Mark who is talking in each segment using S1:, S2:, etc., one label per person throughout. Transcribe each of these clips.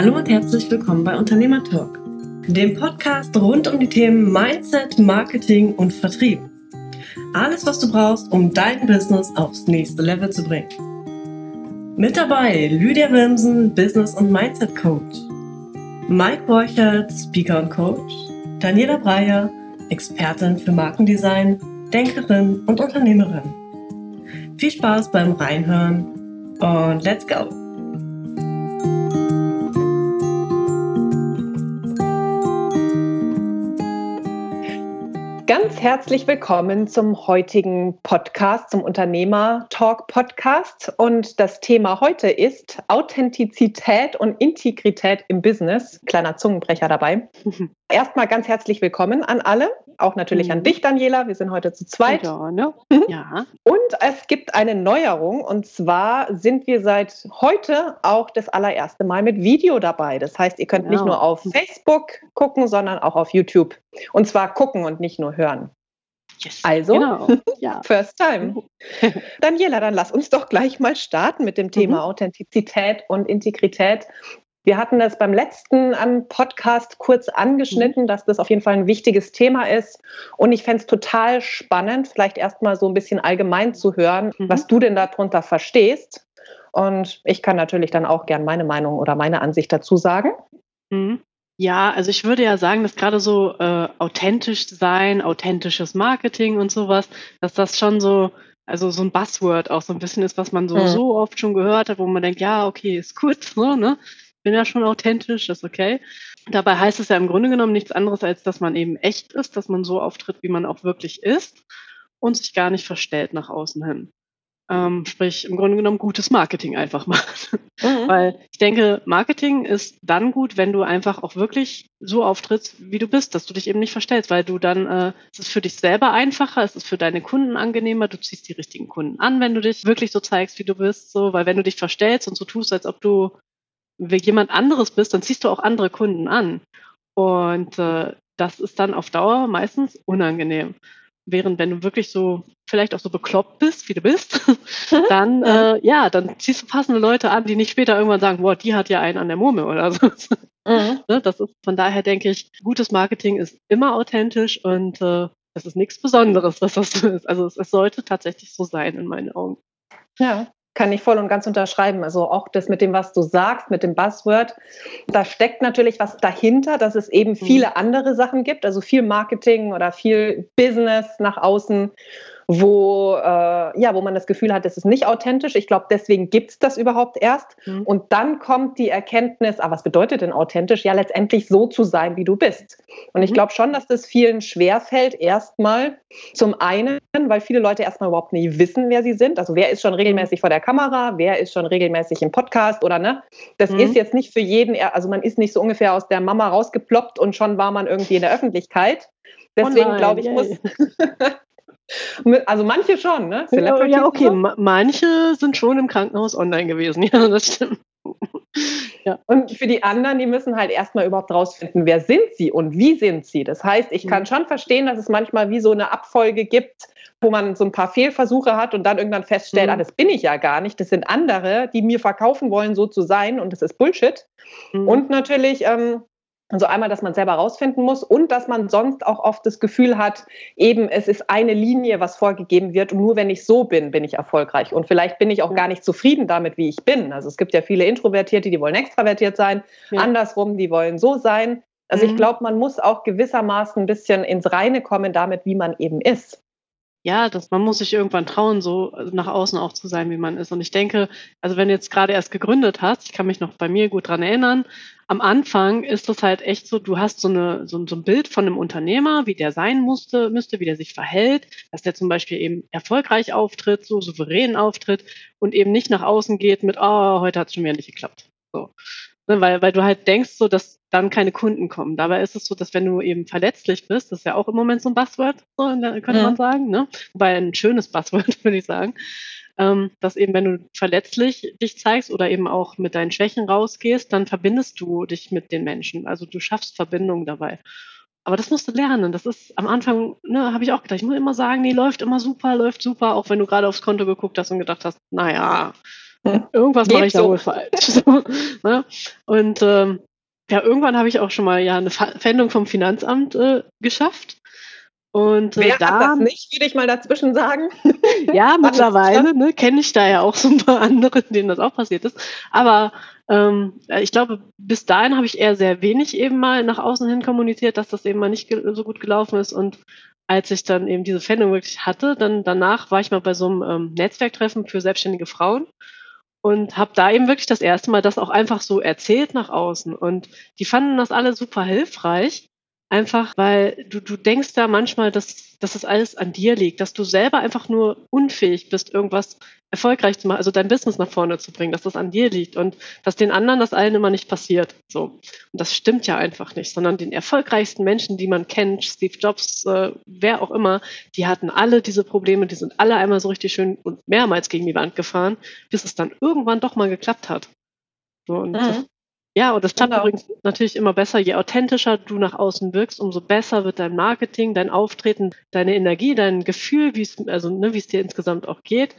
S1: Hallo und herzlich willkommen bei Unternehmer Talk, dem Podcast rund um die Themen Mindset, Marketing und Vertrieb. Alles, was du brauchst, um dein Business aufs nächste Level zu bringen. Mit dabei Lydia Wilmsen, Business- und Mindset Coach, Mike Borchert, Speaker und Coach, Daniela Breyer, Expertin für Markendesign, Denkerin und Unternehmerin. Viel Spaß beim Reinhören und let's go!
S2: Ganz herzlich willkommen zum heutigen Podcast, zum Unternehmer Talk Podcast. Und das Thema heute ist Authentizität und Integrität im Business. Kleiner Zungenbrecher dabei. Erstmal ganz herzlich willkommen an alle, auch natürlich mhm. an dich, Daniela. Wir sind heute zu zweit.
S3: Ja, ne? ja.
S2: Und es gibt eine Neuerung und zwar sind wir seit heute auch das allererste Mal mit Video dabei. Das heißt, ihr könnt genau. nicht nur auf Facebook gucken, sondern auch auf YouTube. Und zwar gucken und nicht nur hören. Yes, also, genau. ja. first time. Daniela, dann lass uns doch gleich mal starten mit dem Thema mhm. Authentizität und Integrität. Wir hatten das beim letzten Podcast kurz angeschnitten, mhm. dass das auf jeden Fall ein wichtiges Thema ist. Und ich fände es total spannend, vielleicht erstmal so ein bisschen allgemein zu hören, mhm. was du denn darunter verstehst. Und ich kann natürlich dann auch gern meine Meinung oder meine Ansicht dazu sagen.
S3: Mhm. Ja, also ich würde ja sagen, dass gerade so äh, authentisch sein, authentisches Marketing und sowas, dass das schon so, also so ein Buzzword auch so ein bisschen ist, was man so, mhm. so oft schon gehört hat, wo man denkt, ja, okay, ist gut, so, ne? Bin ja schon authentisch, ist okay. Dabei heißt es ja im Grunde genommen nichts anderes, als dass man eben echt ist, dass man so auftritt, wie man auch wirklich ist und sich gar nicht verstellt nach außen hin. Ähm, sprich, im Grunde genommen gutes Marketing einfach macht. Mhm. Weil ich denke, Marketing ist dann gut, wenn du einfach auch wirklich so auftrittst, wie du bist, dass du dich eben nicht verstellst, weil du dann, äh, es ist für dich selber einfacher, es ist für deine Kunden angenehmer, du ziehst die richtigen Kunden an, wenn du dich wirklich so zeigst, wie du bist, so, weil wenn du dich verstellst und so tust, als ob du jemand anderes bist, dann ziehst du auch andere Kunden an. Und äh, das ist dann auf Dauer meistens unangenehm. Während wenn du wirklich so vielleicht auch so bekloppt bist, wie du bist, dann äh, ja, dann ziehst du passende Leute an, die nicht später irgendwann sagen, boah, die hat ja einen an der Murmel oder so. Mhm. Ne, das ist von daher denke ich, gutes Marketing ist immer authentisch und äh, das ist nichts Besonderes, dass das so ist. Also es, es sollte tatsächlich so sein in meinen Augen.
S2: Ja, kann ich voll und ganz unterschreiben. Also auch das mit dem, was du sagst, mit dem Buzzword, da steckt natürlich was dahinter, dass es eben mhm. viele andere Sachen gibt, also viel Marketing oder viel Business nach außen wo, äh, ja, wo man das Gefühl hat, das ist nicht authentisch. Ich glaube, deswegen gibt es das überhaupt erst. Mhm. Und dann kommt die Erkenntnis, ah, was bedeutet denn authentisch? Ja, letztendlich so zu sein, wie du bist. Und ich mhm. glaube schon, dass das vielen schwerfällt, erstmal zum einen, weil viele Leute erstmal überhaupt nicht wissen, wer sie sind. Also wer ist schon regelmäßig vor der Kamera, wer ist schon regelmäßig im Podcast oder ne? Das mhm. ist jetzt nicht für jeden, also man ist nicht so ungefähr aus der Mama rausgeploppt und schon war man irgendwie in der Öffentlichkeit. Oh Deswegen oh glaube ich, muss, Also manche schon, ne?
S3: Ja, ja, okay. manche sind schon im Krankenhaus online gewesen. Ja, das stimmt.
S2: Ja. Und für die anderen, die müssen halt erstmal überhaupt rausfinden, wer sind sie und wie sind sie. Das heißt, ich kann mhm. schon verstehen, dass es manchmal wie so eine Abfolge gibt, wo man so ein paar Fehlversuche hat und dann irgendwann feststellt, mhm. ah, das bin ich ja gar nicht, das sind andere, die mir verkaufen wollen, so zu sein und das ist Bullshit. Mhm. Und natürlich ähm, also einmal, dass man selber rausfinden muss und dass man sonst auch oft das Gefühl hat, eben es ist eine Linie, was vorgegeben wird und nur wenn ich so bin, bin ich erfolgreich. Und vielleicht bin ich auch gar nicht zufrieden damit, wie ich bin. Also es gibt ja viele Introvertierte, die wollen extravertiert sein, ja. andersrum, die wollen so sein. Also mhm. ich glaube, man muss auch gewissermaßen ein bisschen ins Reine kommen damit, wie man eben ist
S3: ja, dass man muss sich irgendwann trauen, so nach außen auch zu sein, wie man ist. Und ich denke, also wenn du jetzt gerade erst gegründet hast, ich kann mich noch bei mir gut dran erinnern, am Anfang ist das halt echt so, du hast so, eine, so, so ein Bild von einem Unternehmer, wie der sein musste, müsste, wie der sich verhält, dass der zum Beispiel eben erfolgreich auftritt, so souverän auftritt und eben nicht nach außen geht mit, oh, heute hat es schon wieder nicht geklappt. So. Ne, weil, weil du halt denkst, so, dass dann keine Kunden kommen. Dabei ist es so, dass wenn du eben verletzlich bist, das ist ja auch im Moment so ein Buzzword, so, könnte ja. man sagen, ne? Wobei ein schönes Buzzword, würde ich sagen. Ähm, dass eben, wenn du verletzlich dich zeigst oder eben auch mit deinen Schwächen rausgehst, dann verbindest du dich mit den Menschen. Also du schaffst Verbindung dabei. Aber das musst du lernen. Das ist am Anfang, ne, habe ich auch gedacht, ich muss immer sagen, nee, läuft immer super, läuft super, auch wenn du gerade aufs Konto geguckt hast und gedacht hast, naja, Irgendwas mache ich da wohl falsch. So, ne? Und ähm, ja, irgendwann habe ich auch schon mal ja eine Veränderung vom Finanzamt äh, geschafft. Und
S2: äh, Wer da, hat das nicht, würde ich mal dazwischen sagen.
S3: ja, mittlerweile ne, kenne ich da ja auch so ein paar andere, denen das auch passiert ist. Aber ähm, ich glaube, bis dahin habe ich eher sehr wenig eben mal nach außen hin kommuniziert, dass das eben mal nicht so gut gelaufen ist. Und als ich dann eben diese Veränderung wirklich hatte, dann danach war ich mal bei so einem ähm, Netzwerktreffen für selbstständige Frauen und habe da eben wirklich das erste Mal das auch einfach so erzählt nach außen. Und die fanden das alle super hilfreich. Einfach, weil du, du denkst da manchmal, dass, dass das alles an dir liegt, dass du selber einfach nur unfähig bist, irgendwas erfolgreich zu machen, also dein Business nach vorne zu bringen, dass das an dir liegt und dass den anderen das allen immer nicht passiert. So. Und das stimmt ja einfach nicht, sondern den erfolgreichsten Menschen, die man kennt, Steve Jobs, äh, wer auch immer, die hatten alle diese Probleme, die sind alle einmal so richtig schön und mehrmals gegen die Wand gefahren, bis es dann irgendwann doch mal geklappt hat. So, und mhm. Ja, und das klappt genau. übrigens natürlich immer besser. Je authentischer du nach außen wirkst, umso besser wird dein Marketing, dein Auftreten, deine Energie, dein Gefühl, wie es, also, ne, wie es dir insgesamt auch geht.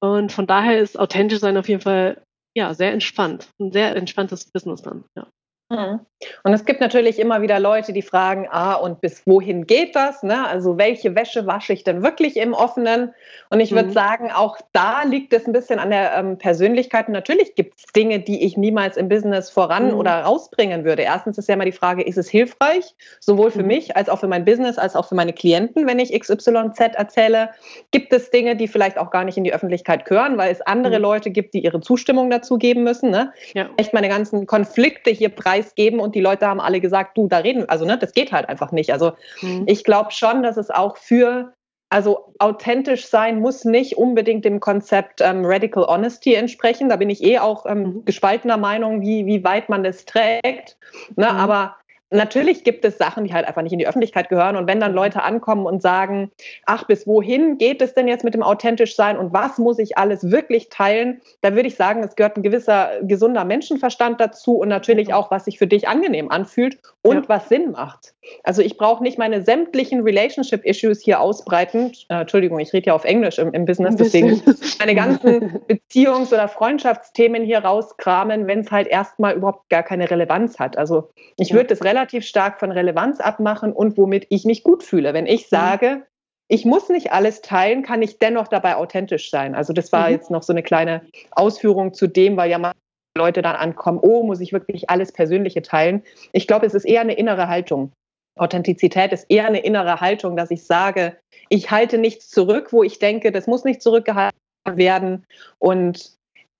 S3: Und von daher ist authentisch sein auf jeden Fall, ja, sehr entspannt. Ein sehr entspanntes Business dann, ja.
S2: Mhm. Und es gibt natürlich immer wieder Leute, die fragen, ah, und bis wohin geht das? Ne? Also welche Wäsche wasche ich denn wirklich im Offenen? Und ich würde mhm. sagen, auch da liegt es ein bisschen an der ähm, Persönlichkeit. Und natürlich gibt es Dinge, die ich niemals im Business voran mhm. oder rausbringen würde. Erstens ist ja immer die Frage, ist es hilfreich, sowohl für mhm. mich als auch für mein Business, als auch für meine Klienten, wenn ich XYZ erzähle? Gibt es Dinge, die vielleicht auch gar nicht in die Öffentlichkeit gehören, weil es andere mhm. Leute gibt, die ihre Zustimmung dazu geben müssen? Ne? Ja. Echt meine ganzen Konflikte hier preisen preisgeben und die Leute haben alle gesagt, du, da reden, also ne, das geht halt einfach nicht. Also mhm. ich glaube schon, dass es auch für also authentisch sein muss nicht unbedingt dem Konzept ähm, Radical Honesty entsprechen. Da bin ich eh auch ähm, mhm. gespaltener Meinung, wie, wie weit man das trägt. Ne? Mhm. Aber Natürlich gibt es Sachen, die halt einfach nicht in die Öffentlichkeit gehören. Und wenn dann Leute ankommen und sagen, ach, bis wohin geht es denn jetzt mit dem authentisch sein und was muss ich alles wirklich teilen, dann würde ich sagen, es gehört ein gewisser gesunder Menschenverstand dazu und natürlich auch, was sich für dich angenehm anfühlt und ja. was Sinn macht. Also ich brauche nicht meine sämtlichen Relationship-Issues hier ausbreiten. Äh, Entschuldigung, ich rede ja auf Englisch im, im Business, deswegen meine ganzen Beziehungs- oder Freundschaftsthemen hier rauskramen, wenn es halt erstmal überhaupt gar keine Relevanz hat. Also ich würde das relativ stark von Relevanz abmachen und womit ich mich gut fühle. Wenn ich mhm. sage, ich muss nicht alles teilen, kann ich dennoch dabei authentisch sein. Also das war mhm. jetzt noch so eine kleine Ausführung zu dem, weil ja mal Leute dann ankommen, oh, muss ich wirklich alles Persönliche teilen. Ich glaube, es ist eher eine innere Haltung. Authentizität ist eher eine innere Haltung, dass ich sage, ich halte nichts zurück, wo ich denke, das muss nicht zurückgehalten werden. Und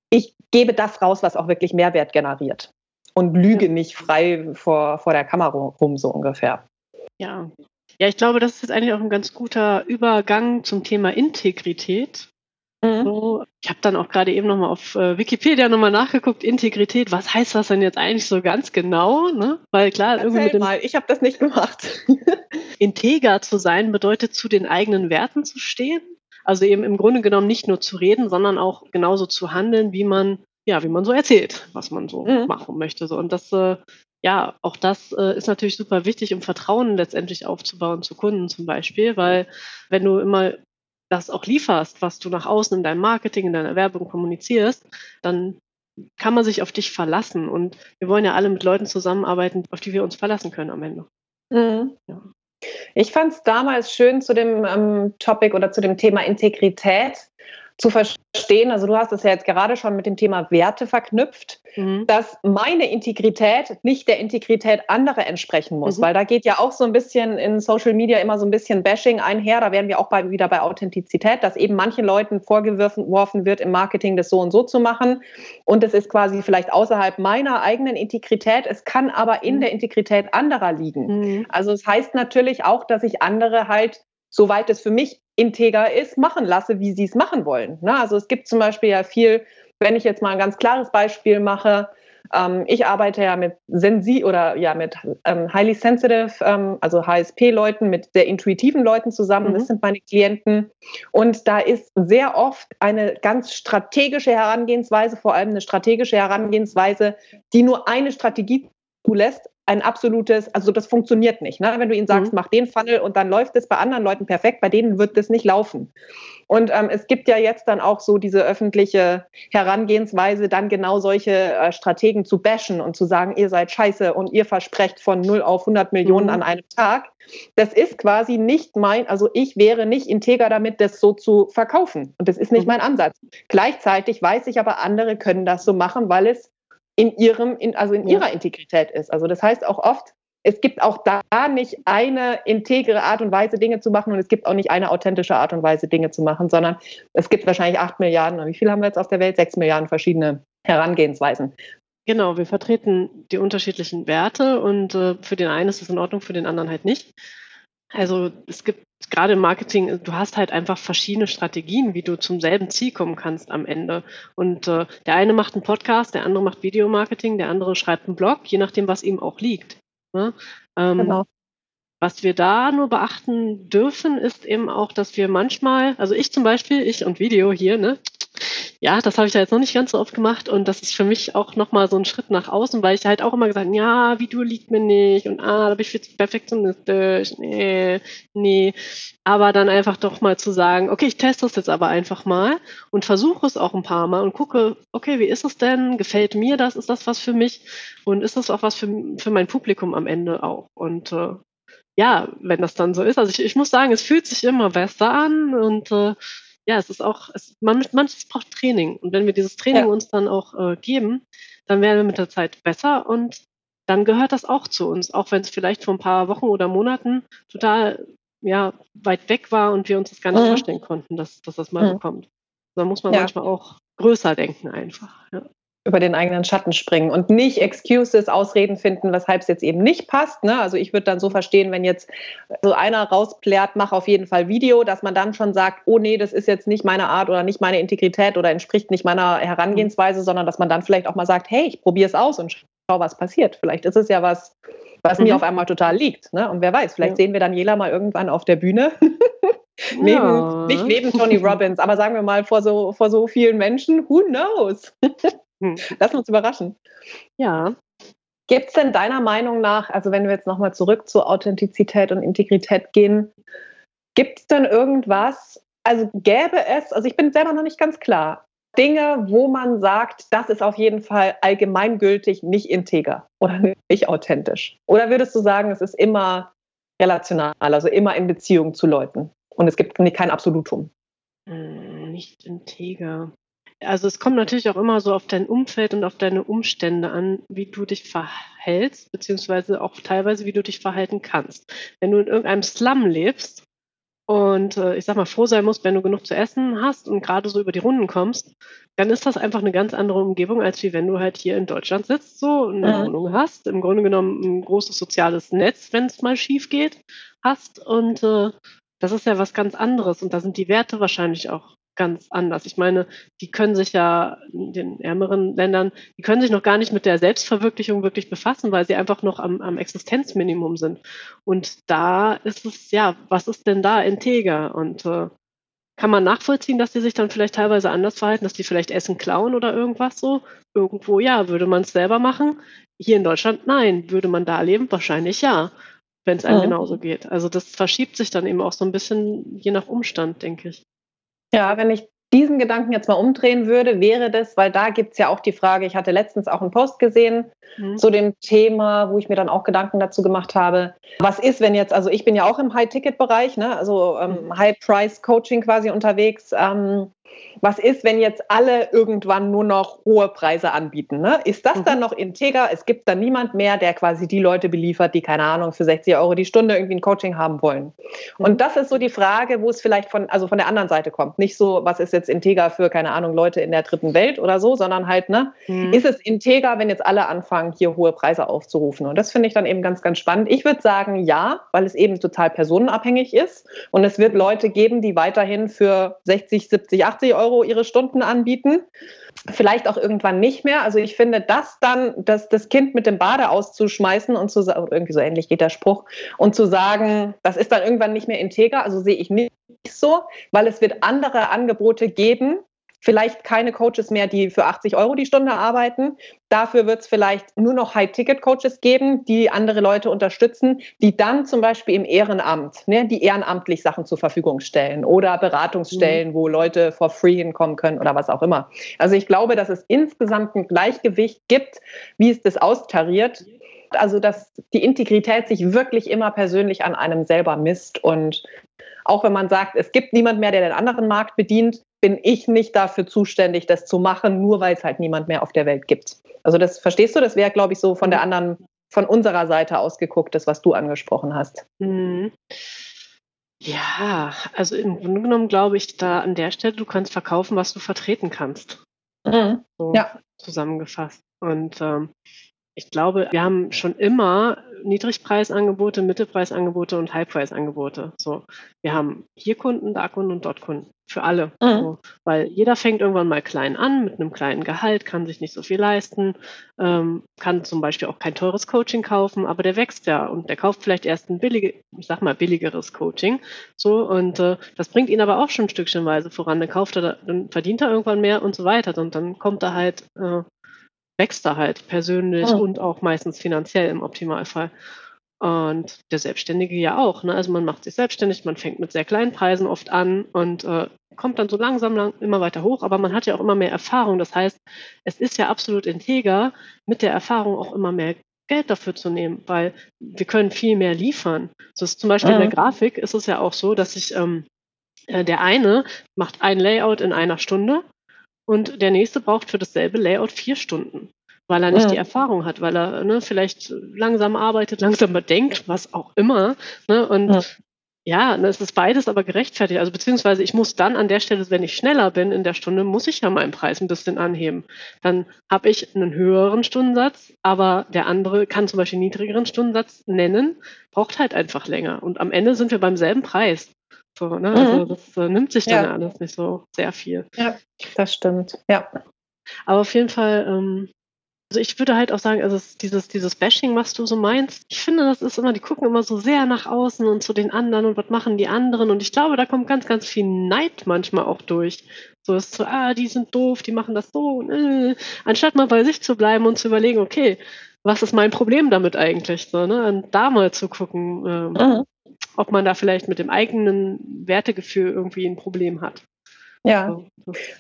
S2: ich gebe das raus, was auch wirklich Mehrwert generiert und lüge nicht frei vor, vor der Kamera rum, so ungefähr.
S3: Ja. Ja, ich glaube, das ist eigentlich auch ein ganz guter Übergang zum Thema Integrität. Mhm. So, ich habe dann auch gerade eben nochmal auf äh, Wikipedia nochmal nachgeguckt, Integrität, was heißt das denn jetzt eigentlich so ganz genau? Ne? Weil klar,
S2: Erzähl irgendwie mal, ich habe das nicht gemacht.
S3: integer zu sein bedeutet, zu den eigenen Werten zu stehen. Also eben im Grunde genommen nicht nur zu reden, sondern auch genauso zu handeln, wie man ja, wie man so erzählt, was man so mhm. machen möchte. So. Und das, äh, ja, auch das äh, ist natürlich super wichtig, um Vertrauen letztendlich aufzubauen zu Kunden zum Beispiel, weil wenn du immer das auch lieferst, was du nach außen in deinem Marketing, in deiner Werbung kommunizierst, dann kann man sich auf dich verlassen. Und wir wollen ja alle mit Leuten zusammenarbeiten, auf die wir uns verlassen können am Ende.
S2: Mhm. Ja. Ich fand es damals schön zu dem ähm, Topic oder zu dem Thema Integrität zu verstehen, also du hast es ja jetzt gerade schon mit dem Thema Werte verknüpft, mhm. dass meine Integrität nicht der Integrität anderer entsprechen muss, mhm. weil da geht ja auch so ein bisschen in Social Media immer so ein bisschen Bashing einher, da wären wir auch bei, wieder bei Authentizität, dass eben manchen Leuten vorgeworfen wird, im Marketing das so und so zu machen und es ist quasi vielleicht außerhalb meiner eigenen Integrität, es kann aber in mhm. der Integrität anderer liegen. Mhm. Also es heißt natürlich auch, dass ich andere halt soweit es für mich integer ist, machen lasse, wie sie es machen wollen. Ne? Also es gibt zum Beispiel ja viel, wenn ich jetzt mal ein ganz klares Beispiel mache, ähm, ich arbeite ja mit Sensi oder ja mit ähm, highly sensitive, ähm, also HSP-Leuten, mit sehr intuitiven Leuten zusammen. Mhm. Das sind meine Klienten. Und da ist sehr oft eine ganz strategische Herangehensweise, vor allem eine strategische Herangehensweise, die nur eine Strategie zulässt, ein absolutes, also das funktioniert nicht. Ne? Wenn du ihnen sagst, mhm. mach den Funnel und dann läuft es bei anderen Leuten perfekt, bei denen wird das nicht laufen. Und ähm, es gibt ja jetzt dann auch so diese öffentliche Herangehensweise, dann genau solche äh, Strategen zu bashen und zu sagen, ihr seid scheiße und ihr versprecht von 0 auf 100 Millionen mhm. an einem Tag. Das ist quasi nicht mein, also ich wäre nicht integer damit, das so zu verkaufen. Und das ist nicht mhm. mein Ansatz. Gleichzeitig weiß ich aber, andere können das so machen, weil es in ihrem, in, also in ja. ihrer Integrität ist. Also das heißt auch oft, es gibt auch da nicht eine integre Art und Weise, Dinge zu machen und es gibt auch nicht eine authentische Art und Weise, Dinge zu machen, sondern es gibt wahrscheinlich acht Milliarden, wie viel haben wir jetzt auf der Welt? Sechs Milliarden verschiedene Herangehensweisen.
S3: Genau, wir vertreten die unterschiedlichen Werte und äh, für den einen ist es in Ordnung, für den anderen halt nicht. Also es gibt gerade im Marketing, du hast halt einfach verschiedene Strategien, wie du zum selben Ziel kommen kannst am Ende. Und äh, der eine macht einen Podcast, der andere macht Videomarketing, der andere schreibt einen Blog, je nachdem, was ihm auch liegt. Ne? Ähm, genau. Was wir da nur beachten dürfen, ist eben auch, dass wir manchmal, also ich zum Beispiel, ich und Video hier, ne, ja, das habe ich ja jetzt noch nicht ganz so oft gemacht und das ist für mich auch nochmal so ein Schritt nach außen, weil ich halt auch immer gesagt ja, Video liegt mir nicht und ah, da bin ich viel zu perfektionistisch, nee, nee. Aber dann einfach doch mal zu sagen, okay, ich teste das jetzt aber einfach mal und versuche es auch ein paar Mal und gucke, okay, wie ist es denn? Gefällt mir das? Ist das was für mich? Und ist das auch was für, für mein Publikum am Ende auch? Und äh, ja, wenn das dann so ist, also ich, ich muss sagen, es fühlt sich immer besser an und äh, ja, es ist auch, es, man, manches braucht Training. Und wenn wir dieses Training ja. uns dann auch äh, geben, dann werden wir mit der Zeit besser und dann gehört das auch zu uns, auch wenn es vielleicht vor ein paar Wochen oder Monaten total ja, weit weg war und wir uns das gar nicht mhm. vorstellen konnten, dass, dass das mal mhm. so kommt. Da muss man ja. manchmal auch größer denken einfach. Ja
S2: über den eigenen Schatten springen und nicht Excuses, Ausreden finden, weshalb es jetzt eben nicht passt. Ne? Also ich würde dann so verstehen, wenn jetzt so einer rausplärt, mach auf jeden Fall Video, dass man dann schon sagt, oh nee, das ist jetzt nicht meine Art oder nicht meine Integrität oder entspricht nicht meiner Herangehensweise, sondern dass man dann vielleicht auch mal sagt, hey, ich probiere es aus und schau, was passiert. Vielleicht ist es ja was, was mhm. mir auf einmal total liegt. Ne? Und wer weiß, vielleicht ja. sehen wir Daniela mal irgendwann auf der Bühne. neben, ja. Nicht neben Tony Robbins, aber sagen wir mal vor so, vor so vielen Menschen, who knows? Hm. Lass uns überraschen.
S3: Ja.
S2: Gibt es denn deiner Meinung nach, also wenn wir jetzt nochmal zurück zu Authentizität und Integrität gehen, gibt es denn irgendwas, also gäbe es, also ich bin selber noch nicht ganz klar, Dinge, wo man sagt, das ist auf jeden Fall allgemeingültig nicht integer oder nicht authentisch? Oder würdest du sagen, es ist immer relational, also immer in Beziehung zu Leuten und es gibt kein Absolutum?
S3: Hm, nicht integer. Also es kommt natürlich auch immer so auf dein Umfeld und auf deine Umstände an, wie du dich verhältst, beziehungsweise auch teilweise, wie du dich verhalten kannst. Wenn du in irgendeinem Slum lebst und äh, ich sag mal froh sein musst, wenn du genug zu essen hast und gerade so über die Runden kommst, dann ist das einfach eine ganz andere Umgebung, als wie wenn du halt hier in Deutschland sitzt, so eine mhm. Wohnung hast, im Grunde genommen ein großes soziales Netz, wenn es mal schief geht, hast und äh, das ist ja was ganz anderes und da sind die Werte wahrscheinlich auch ganz anders. Ich meine, die können sich ja in den ärmeren Ländern, die können sich noch gar nicht mit der Selbstverwirklichung wirklich befassen, weil sie einfach noch am, am Existenzminimum sind. Und da ist es, ja, was ist denn da integer? Und äh, kann man nachvollziehen, dass die sich dann vielleicht teilweise anders verhalten, dass die vielleicht Essen klauen oder irgendwas so? Irgendwo ja, würde man es selber machen? Hier in Deutschland nein. Würde man da leben? Wahrscheinlich ja, wenn es einem ja. genauso geht. Also das verschiebt sich dann eben auch so ein bisschen je nach Umstand, denke ich.
S2: Ja, wenn ich diesen Gedanken jetzt mal umdrehen würde, wäre das, weil da gibt es ja auch die Frage, ich hatte letztens auch einen Post gesehen mhm. zu dem Thema, wo ich mir dann auch Gedanken dazu gemacht habe, was ist, wenn jetzt, also ich bin ja auch im High-Ticket-Bereich, ne, also ähm, mhm. High-Price-Coaching quasi unterwegs. Ähm, was ist, wenn jetzt alle irgendwann nur noch hohe Preise anbieten? Ne? Ist das mhm. dann noch integer? Es gibt dann niemand mehr, der quasi die Leute beliefert, die, keine Ahnung, für 60 Euro die Stunde irgendwie ein Coaching haben wollen. Und mhm. das ist so die Frage, wo es vielleicht von, also von der anderen Seite kommt. Nicht so, was ist jetzt integer für, keine Ahnung, Leute in der dritten Welt oder so, sondern halt, ne, mhm. ist es integer, wenn jetzt alle anfangen, hier hohe Preise aufzurufen? Und das finde ich dann eben ganz, ganz spannend. Ich würde sagen, ja, weil es eben total personenabhängig ist. Und es wird Leute geben, die weiterhin für 60, 70, 80 80 Euro ihre Stunden anbieten. Vielleicht auch irgendwann nicht mehr. Also ich finde, das dann, das, das Kind mit dem Bade auszuschmeißen und zu sagen, irgendwie so ähnlich geht der Spruch, und zu sagen, das ist dann irgendwann nicht mehr integer, also sehe ich nicht so, weil es wird andere Angebote geben, vielleicht keine Coaches mehr, die für 80 Euro die Stunde arbeiten. Dafür wird es vielleicht nur noch High-Ticket-Coaches geben, die andere Leute unterstützen, die dann zum Beispiel im Ehrenamt, ne, die ehrenamtlich Sachen zur Verfügung stellen oder Beratungsstellen, mhm. wo Leute for free hinkommen können oder was auch immer. Also ich glaube, dass es insgesamt ein Gleichgewicht gibt, wie es das austariert. Also, dass die Integrität sich wirklich immer persönlich an einem selber misst. Und auch wenn man sagt, es gibt niemand mehr, der den anderen Markt bedient, bin ich nicht dafür zuständig, das zu machen, nur weil es halt niemand mehr auf der Welt gibt. Also das verstehst du, das wäre, glaube ich, so von der anderen, von unserer Seite ausgeguckt, das, was du angesprochen hast. Mhm.
S3: Ja, also im Grunde genommen glaube ich da an der Stelle, du kannst verkaufen, was du vertreten kannst. Mhm. So ja. Zusammengefasst. Und ähm, ich glaube, wir haben schon immer Niedrigpreisangebote, Mittelpreisangebote und Highpreisangebote. So, wir haben hier Kunden, da Kunden und dort Kunden. Für alle. Mhm. So, weil jeder fängt irgendwann mal klein an, mit einem kleinen Gehalt, kann sich nicht so viel leisten, ähm, kann zum Beispiel auch kein teures Coaching kaufen, aber der wächst ja und der kauft vielleicht erst ein billige, ich sag mal, billigeres Coaching. So, und äh, das bringt ihn aber auch schon stückchenweise voran. Dann kauft er, dann verdient er irgendwann mehr und so weiter. Und dann kommt er halt äh, wächst er halt persönlich oh. und auch meistens finanziell im Optimalfall. Und der Selbstständige ja auch. Ne? Also man macht sich selbstständig, man fängt mit sehr kleinen Preisen oft an und äh, kommt dann so langsam lang, immer weiter hoch, aber man hat ja auch immer mehr Erfahrung. Das heißt, es ist ja absolut integer, mit der Erfahrung auch immer mehr Geld dafür zu nehmen, weil wir können viel mehr liefern. So ist zum Beispiel mhm. in der Grafik ist es ja auch so, dass ich ähm, äh, der eine macht ein Layout in einer Stunde und der nächste braucht für dasselbe Layout vier Stunden, weil er nicht ja. die Erfahrung hat, weil er ne, vielleicht langsam arbeitet, langsamer denkt, was auch immer. Ne? Und ja. Ja, es ist beides aber gerechtfertigt. Also beziehungsweise ich muss dann an der Stelle, wenn ich schneller bin in der Stunde, muss ich ja meinen Preis ein bisschen anheben. Dann habe ich einen höheren Stundensatz, aber der andere kann zum Beispiel einen niedrigeren Stundensatz nennen, braucht halt einfach länger. Und am Ende sind wir beim selben Preis. So, ne? Mhm. Also das äh, nimmt sich dann ja. alles nicht so sehr viel.
S2: Ja, das stimmt. Ja.
S3: Aber auf jeden Fall, ähm, also ich würde halt auch sagen, also dieses, dieses Bashing, was du so meinst, ich finde, das ist immer, die gucken immer so sehr nach außen und zu den anderen und was machen die anderen. Und ich glaube, da kommt ganz, ganz viel Neid manchmal auch durch. So ist so, ah, die sind doof, die machen das so. Und, äh, anstatt mal bei sich zu bleiben und zu überlegen, okay, was ist mein Problem damit eigentlich? So, ne? Und da mal zu gucken. Ähm, mhm ob man da vielleicht mit dem eigenen Wertegefühl irgendwie ein Problem hat.
S2: Ja.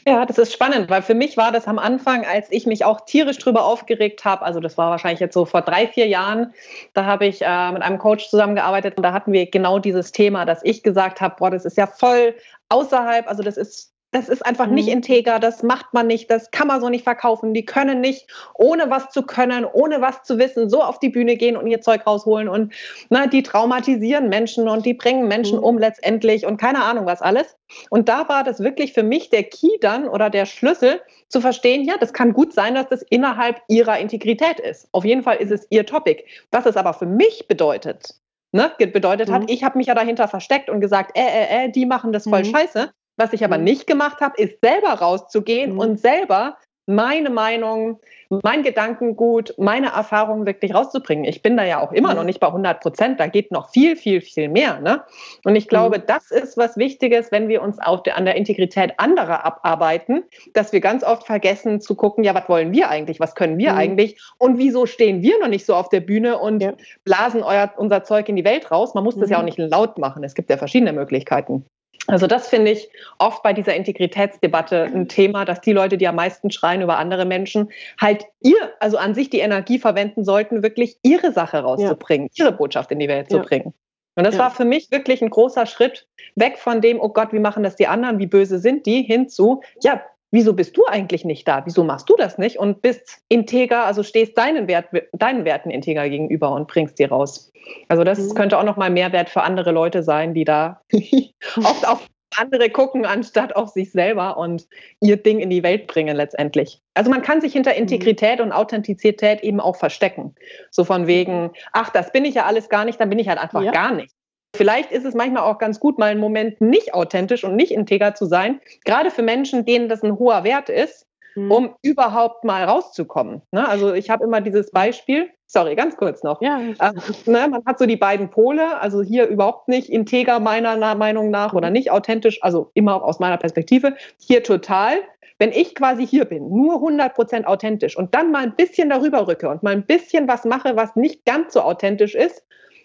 S2: ja, das ist spannend, weil für mich war das am Anfang, als ich mich auch tierisch drüber aufgeregt habe, also das war wahrscheinlich jetzt so vor drei, vier Jahren, da habe ich äh, mit einem Coach zusammengearbeitet und da hatten wir genau dieses Thema, dass ich gesagt habe, boah, das ist ja voll außerhalb, also das ist das ist einfach mhm. nicht integer, das macht man nicht, das kann man so nicht verkaufen. Die können nicht, ohne was zu können, ohne was zu wissen, so auf die Bühne gehen und ihr Zeug rausholen. Und na, die traumatisieren Menschen und die bringen Menschen mhm. um letztendlich und keine Ahnung was alles. Und da war das wirklich für mich der Key dann oder der Schlüssel zu verstehen, ja, das kann gut sein, dass das innerhalb ihrer Integrität ist. Auf jeden Fall ist es ihr Topic. Was es aber für mich bedeutet, ne, bedeutet mhm. hat, ich habe mich ja dahinter versteckt und gesagt, äh, äh, äh, die machen das voll mhm. scheiße. Was ich aber mhm. nicht gemacht habe, ist selber rauszugehen mhm. und selber meine Meinung, mein Gedankengut, meine Erfahrungen wirklich rauszubringen. Ich bin da ja auch immer mhm. noch nicht bei 100 Prozent. Da geht noch viel, viel, viel mehr. Ne? Und ich glaube, mhm. das ist was Wichtiges, wenn wir uns der, an der Integrität anderer abarbeiten, dass wir ganz oft vergessen zu gucken, ja, was wollen wir eigentlich? Was können wir mhm. eigentlich? Und wieso stehen wir noch nicht so auf der Bühne und ja. blasen euer, unser Zeug in die Welt raus? Man muss das ja auch nicht laut machen. Es gibt ja verschiedene Möglichkeiten. Also das finde ich oft bei dieser Integritätsdebatte ein Thema, dass die Leute, die am meisten schreien über andere Menschen, halt ihr, also an sich die Energie verwenden sollten, wirklich ihre Sache rauszubringen, ja. ihre Botschaft in die Welt ja. zu bringen. Und das ja. war für mich wirklich ein großer Schritt weg von dem, oh Gott, wie machen das die anderen, wie böse sind die, hinzu, ja, wieso bist du eigentlich nicht da? Wieso machst du das nicht? Und bist integer, also stehst deinen, Wert, deinen Werten integer gegenüber und bringst die raus. Also das mhm. könnte auch nochmal Mehrwert für andere Leute sein, die da oft auf andere gucken, anstatt auf sich selber und ihr Ding in die Welt bringen letztendlich. Also man kann sich hinter mhm. Integrität und Authentizität eben auch verstecken. So von wegen, ach, das bin ich ja alles gar nicht, dann bin ich halt einfach ja. gar nicht. Vielleicht ist es manchmal auch ganz gut, mal einen Moment nicht authentisch und nicht integer zu sein, gerade für Menschen, denen das ein hoher Wert ist, mhm. um überhaupt mal rauszukommen. Ne? Also ich habe immer dieses Beispiel, sorry, ganz kurz noch. Ja. Äh, ne, man hat so die beiden Pole, also hier überhaupt nicht integer meiner Meinung nach oder nicht authentisch, also immer aus meiner Perspektive, hier total. wenn ich quasi hier bin, nur 100% authentisch und dann mal ein bisschen darüber rücke und mal ein bisschen was mache, was nicht ganz so authentisch ist,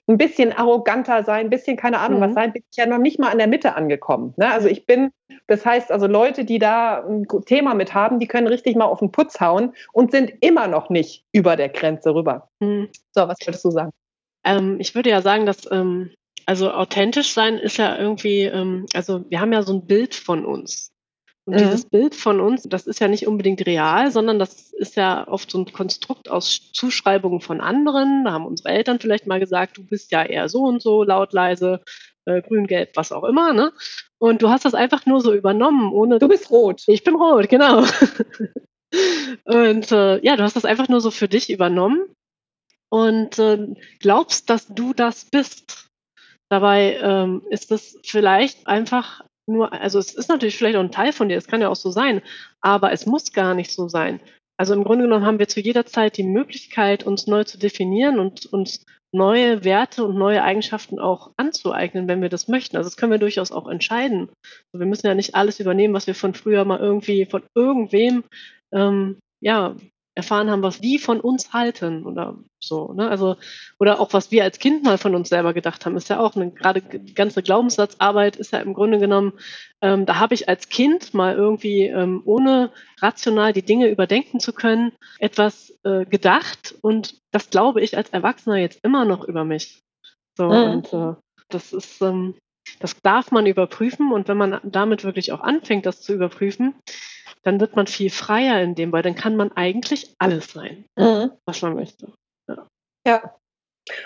S2: ein bisschen arroganter sein, ein bisschen keine Ahnung mhm. was sein, bin ich ja noch nicht mal an der Mitte angekommen. Ne? Also ich bin, das heißt also Leute, die da ein Thema mit haben, die können richtig mal auf den Putz hauen und sind immer noch nicht über der Grenze rüber. Mhm. So, was würdest du sagen?
S3: Ähm, ich würde ja sagen, dass ähm, also authentisch sein ist ja irgendwie, ähm, also wir haben ja so ein Bild von uns. Und mhm. dieses Bild von uns, das ist ja nicht unbedingt real, sondern das ist ja oft so ein Konstrukt aus Zuschreibungen von anderen. Da haben unsere Eltern vielleicht mal gesagt, du bist ja eher so und so, laut, leise, äh, grün, gelb, was auch immer. Ne? Und du hast das einfach nur so übernommen, ohne.
S2: Du bist rot.
S3: Ich bin rot, genau. und äh, ja, du hast das einfach nur so für dich übernommen und äh, glaubst, dass du das bist. Dabei ähm, ist es vielleicht einfach nur, also es ist natürlich vielleicht auch ein Teil von dir, es kann ja auch so sein, aber es muss gar nicht so sein. Also im Grunde genommen haben wir zu jeder Zeit die Möglichkeit, uns neu zu definieren und uns neue Werte und neue Eigenschaften auch anzueignen, wenn wir das möchten. Also das können wir durchaus auch entscheiden. Wir müssen ja nicht alles übernehmen, was wir von früher mal irgendwie von irgendwem ähm, ja, erfahren haben, was die von uns halten oder so. Ne? Also, oder auch was wir als Kind mal von uns selber gedacht haben, ist ja auch eine gerade ganze Glaubenssatzarbeit ist ja im Grunde genommen, ähm, da habe ich als Kind mal irgendwie, ähm, ohne rational die Dinge überdenken zu können, etwas äh, gedacht und das glaube ich als Erwachsener jetzt immer noch über mich. So, mhm. und äh, das ist, ähm, das darf man überprüfen und wenn man damit wirklich auch anfängt, das zu überprüfen, dann wird man viel freier in dem, weil dann kann man eigentlich alles sein, mhm. was man möchte.
S2: Ja. ja.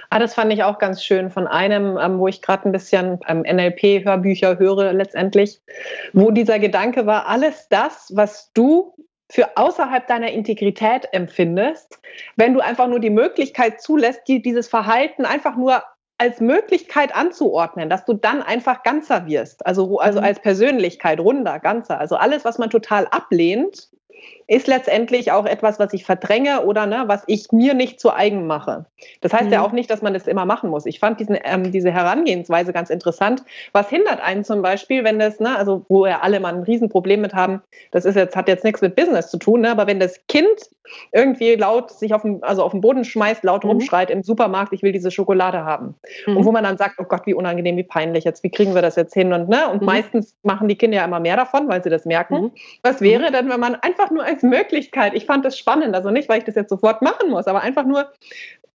S2: Ah, das fand ich auch ganz schön von einem, ähm, wo ich gerade ein bisschen ähm, NLP-Hörbücher höre letztendlich, wo dieser Gedanke war, alles das, was du für außerhalb deiner Integrität empfindest, wenn du einfach nur die Möglichkeit zulässt, die, dieses Verhalten einfach nur als Möglichkeit anzuordnen, dass du dann einfach ganzer wirst, also, also mhm. als Persönlichkeit, runder, ganzer. Also alles, was man total ablehnt, ist letztendlich auch etwas, was ich verdränge oder ne, was ich mir nicht zu eigen mache. Das heißt mhm. ja auch nicht, dass man das immer machen muss. Ich fand diesen, ähm, diese Herangehensweise ganz interessant. Was hindert einen zum Beispiel, wenn das, ne, also wo ja alle mal ein Riesenproblem mit haben, das ist jetzt, hat jetzt nichts mit Business zu tun, ne, aber wenn das Kind irgendwie laut sich auf den, also auf den Boden schmeißt, laut mhm. rumschreit im Supermarkt, ich will diese Schokolade haben. Mhm. Und wo man dann sagt, oh Gott, wie unangenehm, wie peinlich jetzt, wie kriegen wir das jetzt hin? Und, ne, und mhm. meistens machen die Kinder ja immer mehr davon, weil sie das merken. Mhm. Was wäre denn, wenn man einfach nur als Möglichkeit. Ich fand das spannend, also nicht, weil ich das jetzt sofort machen muss, aber einfach nur,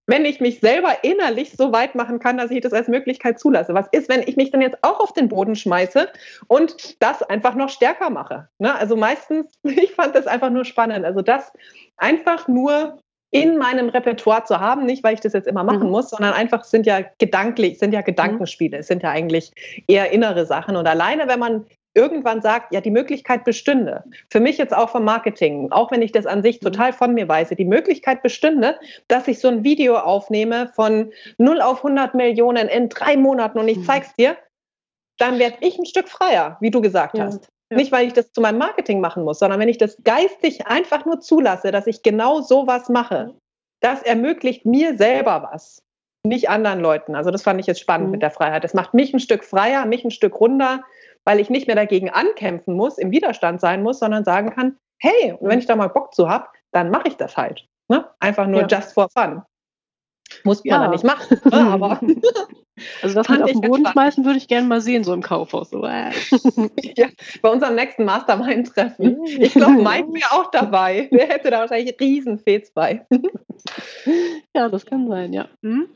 S2: wenn ich mich selber innerlich so weit machen kann, dass ich das als Möglichkeit zulasse. Was ist, wenn ich mich dann jetzt auch auf den Boden schmeiße und das einfach noch stärker mache? Ne? Also meistens, ich fand das einfach nur spannend. Also das einfach nur in meinem Repertoire zu haben, nicht weil ich das jetzt immer machen mhm. muss, sondern einfach sind ja gedanklich, sind ja Gedankenspiele, es sind ja eigentlich eher innere Sachen. Und alleine, wenn man irgendwann sagt, ja, die Möglichkeit bestünde. Für mich jetzt auch vom Marketing, auch wenn ich das an sich mhm. total von mir weise, die Möglichkeit bestünde, dass ich so ein Video aufnehme von 0 auf 100 Millionen in drei Monaten und ich mhm. zeig's dir, dann werde ich ein Stück freier, wie du gesagt ja. hast. Ja. Nicht, weil ich das zu meinem Marketing machen muss, sondern wenn ich das geistig einfach nur zulasse, dass ich genau sowas mache, das ermöglicht mir selber was, nicht anderen Leuten. Also das fand ich jetzt spannend mhm. mit der Freiheit. Das macht mich ein Stück freier, mich ein Stück runder, weil ich nicht mehr dagegen ankämpfen muss, im Widerstand sein muss, sondern sagen kann, hey, wenn ich da mal Bock zu habe, dann mache ich das halt. Ne? Einfach nur ja. just for fun. Muss man ja. nicht machen, ne? aber.
S3: Also das mit auf den Boden schmeißen würde ich gerne mal sehen, so im Kaufhaus. Äh.
S2: ja, bei unserem nächsten Mastermind-Treffen. Ich glaube, Mike wäre auch dabei. Der hätte da wahrscheinlich riesen Fets bei.
S3: ja, das kann sein, ja. Hm?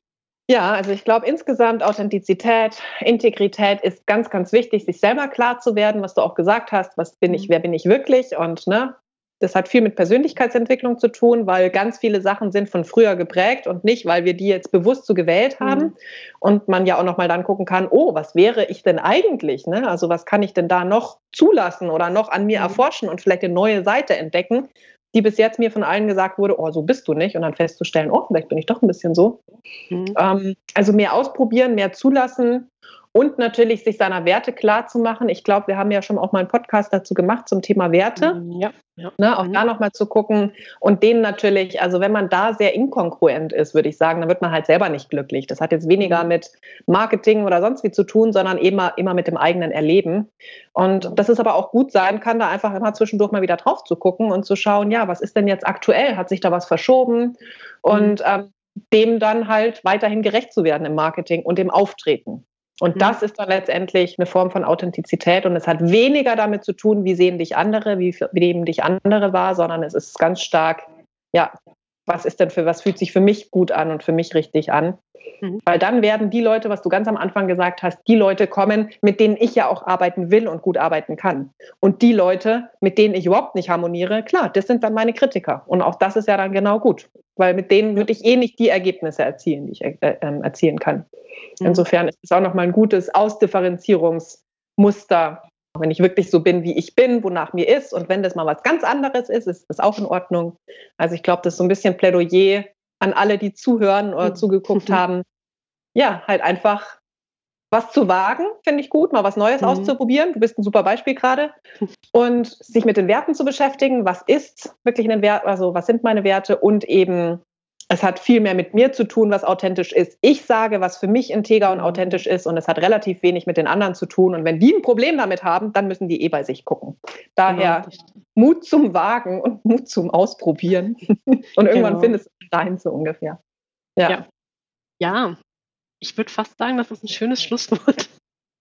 S2: Ja, also ich glaube insgesamt Authentizität, Integrität ist ganz, ganz wichtig, sich selber klar zu werden, was du auch gesagt hast, was bin ich, mhm. wer bin ich wirklich und ne, das hat viel mit Persönlichkeitsentwicklung zu tun, weil ganz viele Sachen sind von früher geprägt und nicht, weil wir die jetzt bewusst so gewählt haben. Mhm. Und man ja auch nochmal dann gucken kann, oh, was wäre ich denn eigentlich? Ne? Also was kann ich denn da noch zulassen oder noch an mir mhm. erforschen und vielleicht eine neue Seite entdecken, die bis jetzt mir von allen gesagt wurde, oh, so bist du nicht. Und dann festzustellen, oh, vielleicht bin ich doch ein bisschen so. Mhm. Ähm, also mehr ausprobieren, mehr zulassen und natürlich sich seiner Werte klar zu machen. Ich glaube, wir haben ja schon auch mal einen Podcast dazu gemacht zum Thema Werte.
S3: Mhm, ja. ja.
S2: Ne, auch mhm. da nochmal zu gucken und denen natürlich, also wenn man da sehr inkongruent ist, würde ich sagen, dann wird man halt selber nicht glücklich. Das hat jetzt weniger mhm. mit Marketing oder sonst wie zu tun, sondern immer, immer mit dem eigenen Erleben. Und das ist aber auch gut sein kann, da einfach immer zwischendurch mal wieder drauf zu gucken und zu schauen, ja, was ist denn jetzt aktuell? Hat sich da was verschoben? Und mhm. ähm, dem dann halt weiterhin gerecht zu werden im Marketing und im Auftreten. Und mhm. das ist dann letztendlich eine Form von Authentizität und es hat weniger damit zu tun, wie sehen dich andere, wie, nehmen dich andere wahr, sondern es ist ganz stark, ja, was ist denn für, was fühlt sich für mich gut an und für mich richtig an? Mhm. Weil dann werden die Leute, was du ganz am Anfang gesagt hast, die Leute kommen, mit denen ich ja auch arbeiten will und gut arbeiten kann. Und die Leute, mit denen ich überhaupt nicht harmoniere, klar, das sind dann meine Kritiker. Und auch das ist ja dann genau gut, weil mit denen würde ich eh nicht die Ergebnisse erzielen, die ich äh, äh, erzielen kann. Mhm. Insofern ist es auch nochmal ein gutes Ausdifferenzierungsmuster, wenn ich wirklich so bin, wie ich bin, wonach mir ist. Und wenn das mal was ganz anderes ist, ist das auch in Ordnung. Also ich glaube, das ist so ein bisschen Plädoyer an alle, die zuhören oder mhm. zugeguckt haben. Ja, halt einfach was zu wagen, finde ich gut, mal was Neues mhm. auszuprobieren. Du bist ein super Beispiel gerade. Und sich mit den Werten zu beschäftigen. Was ist wirklich ein Wert? Also, was sind meine Werte? Und eben es hat viel mehr mit mir zu tun, was authentisch ist. Ich sage, was für mich integer und authentisch ist und es hat relativ wenig mit den anderen zu tun. Und wenn die ein Problem damit haben, dann müssen die eh bei sich gucken. Daher genau. Mut zum Wagen und Mut zum Ausprobieren. und irgendwann genau. findest du dein so ungefähr.
S3: Ja. ja. ja. ich würde fast sagen, das ist ein schönes Schlusswort.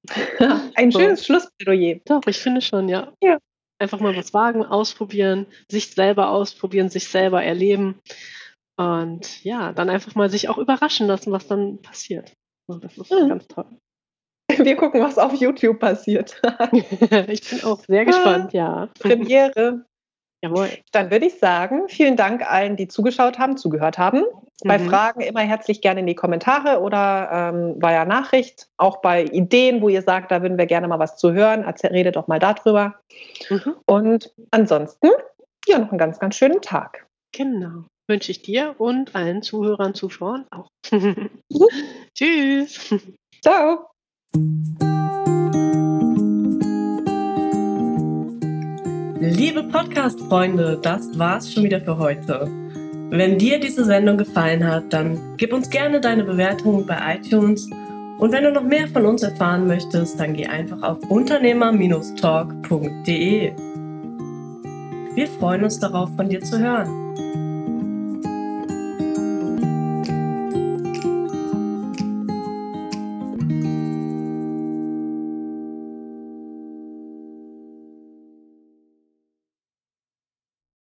S2: ein so. schönes Schlussplädoyer.
S3: Doch, ich finde schon, ja. ja. Einfach mal was wagen, ausprobieren, sich selber ausprobieren, sich selber erleben. Und ja, dann einfach mal sich auch überraschen lassen, was dann passiert. Und das ist mhm. ganz toll.
S2: Wir gucken, was auf YouTube passiert.
S3: ich bin auch sehr gespannt, ja.
S2: Premiere. Jawohl. Dann würde ich sagen, vielen Dank allen, die zugeschaut haben, zugehört haben. Mhm. Bei Fragen immer herzlich gerne in die Kommentare oder ähm, via Nachricht. Auch bei Ideen, wo ihr sagt, da würden wir gerne mal was zu hören. Redet doch mal darüber. Mhm. Und ansonsten, ja, noch einen ganz, ganz schönen Tag.
S3: Genau wünsche ich dir und allen Zuhörern, Zuschauern auch. Tschüss.
S2: Ciao.
S1: Liebe Podcast-Freunde, das war's schon wieder für heute. Wenn dir diese Sendung gefallen hat, dann gib uns gerne deine Bewertung bei iTunes. Und wenn du noch mehr von uns erfahren möchtest, dann geh einfach auf unternehmer-talk.de. Wir freuen uns darauf, von dir zu hören.